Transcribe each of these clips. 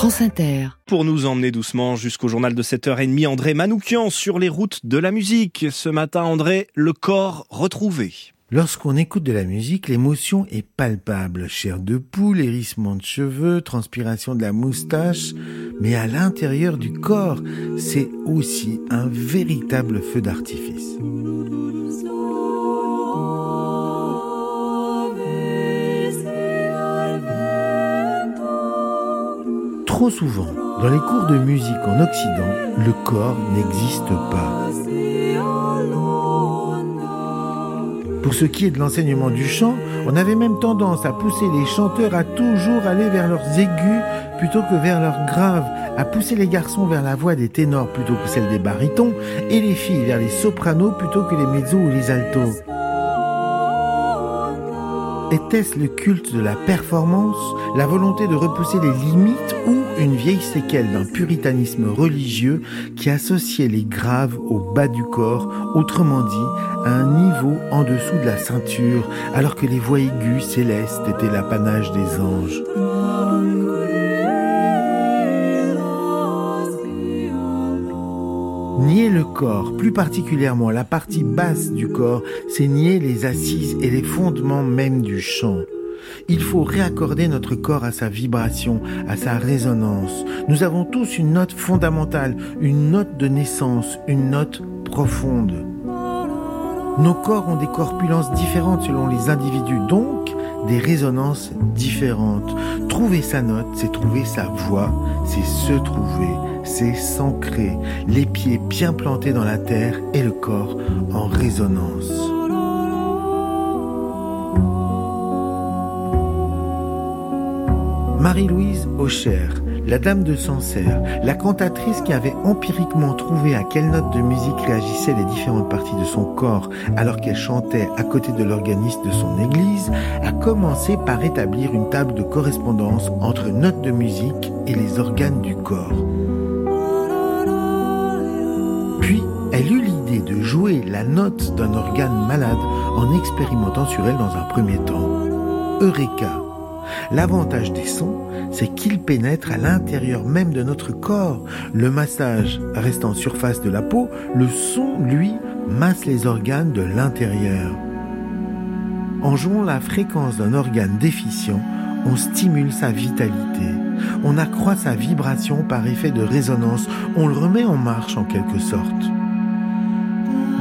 France Inter. Pour nous emmener doucement jusqu'au journal de 7h30, André Manoukian sur les routes de la musique. Ce matin, André, le corps retrouvé. Lorsqu'on écoute de la musique, l'émotion est palpable. Chair de poule, hérissement de cheveux, transpiration de la moustache. Mais à l'intérieur du corps, c'est aussi un véritable feu d'artifice. Trop souvent, dans les cours de musique en Occident, le corps n'existe pas. Pour ce qui est de l'enseignement du chant, on avait même tendance à pousser les chanteurs à toujours aller vers leurs aigus plutôt que vers leurs graves, à pousser les garçons vers la voix des ténors plutôt que celle des barytons, et les filles vers les sopranos plutôt que les mezzos ou les altos. Était-ce le culte de la performance, la volonté de repousser les limites ou une vieille séquelle d'un puritanisme religieux qui associait les graves au bas du corps, autrement dit, à un niveau en dessous de la ceinture, alors que les voix aiguës célestes étaient l'apanage des anges? Nier le corps, plus particulièrement la partie basse du corps, c'est nier les assises et les fondements même du chant. Il faut réaccorder notre corps à sa vibration, à sa résonance. Nous avons tous une note fondamentale, une note de naissance, une note profonde. Nos corps ont des corpulences différentes selon les individus, donc des résonances différentes. Trouver sa note, c'est trouver sa voix, c'est se trouver, c'est s'ancrer, les pieds bien plantés dans la terre et le corps en résonance. Marie-Louise Aucher, la dame de Sancerre, la cantatrice qui avait empiriquement trouvé à quelle note de musique réagissaient les différentes parties de son corps alors qu'elle chantait à côté de l'organiste de son église, a commencé par établir une table de correspondance entre notes de musique et les organes du corps. Jouer la note d'un organe malade en expérimentant sur elle dans un premier temps. Eureka L'avantage des sons, c'est qu'ils pénètrent à l'intérieur même de notre corps. Le massage reste en surface de la peau, le son, lui, masse les organes de l'intérieur. En jouant la fréquence d'un organe déficient, on stimule sa vitalité, on accroît sa vibration par effet de résonance, on le remet en marche en quelque sorte.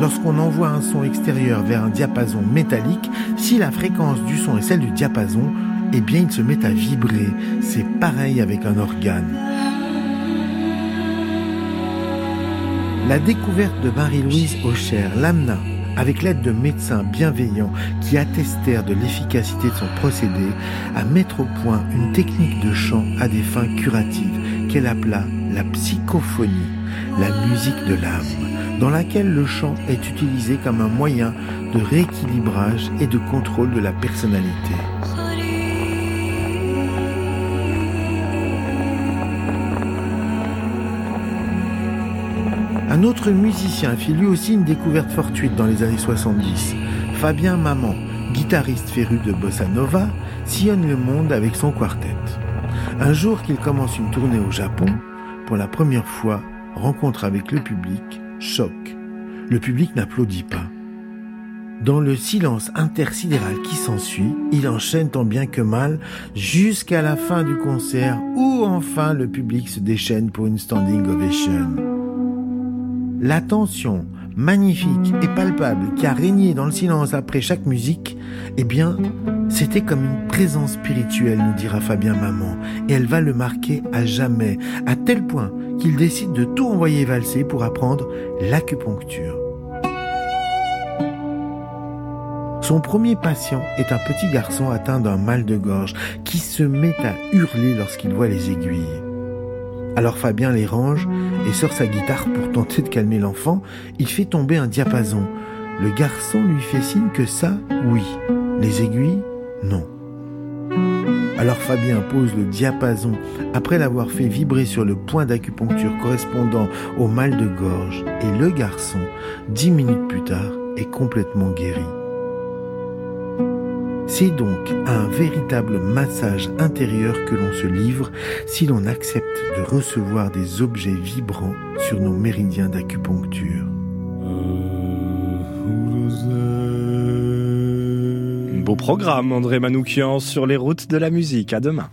Lorsqu'on envoie un son extérieur vers un diapason métallique, si la fréquence du son est celle du diapason, eh bien il se met à vibrer. C'est pareil avec un organe. La découverte de Marie-Louise Aucher l'amena, avec l'aide de médecins bienveillants qui attestèrent de l'efficacité de son procédé, à mettre au point une technique de chant à des fins curatives qu'elle appela la psychophonie, la musique de l'âme, dans laquelle le chant est utilisé comme un moyen de rééquilibrage et de contrôle de la personnalité. Un autre musicien fit lui aussi une découverte fortuite dans les années 70. Fabien Maman, guitariste féru de bossa nova, sillonne le monde avec son quartet. Un jour qu'il commence une tournée au Japon, pour la première fois, rencontre avec le public, choc. Le public n'applaudit pas. Dans le silence intersidéral qui s'ensuit, il enchaîne tant bien que mal jusqu'à la fin du concert où enfin le public se déchaîne pour une standing ovation. La tension magnifique et palpable qui a régné dans le silence après chaque musique, eh bien, c'était comme une présence spirituelle, nous dira Fabien Maman, et elle va le marquer à jamais, à tel point qu'il décide de tout envoyer valser pour apprendre l'acupuncture. Son premier patient est un petit garçon atteint d'un mal de gorge qui se met à hurler lorsqu'il voit les aiguilles. Alors Fabien les range et sort sa guitare pour tenter de calmer l'enfant. Il fait tomber un diapason. Le garçon lui fait signe que ça, oui. Les aiguilles, non. Alors Fabien pose le diapason après l'avoir fait vibrer sur le point d'acupuncture correspondant au mal de gorge et le garçon, dix minutes plus tard, est complètement guéri. C'est donc un véritable massage intérieur que l'on se livre si l'on accepte de recevoir des objets vibrants sur nos méridiens d'acupuncture. Beau programme, André Manoukian, sur les routes de la musique. À demain.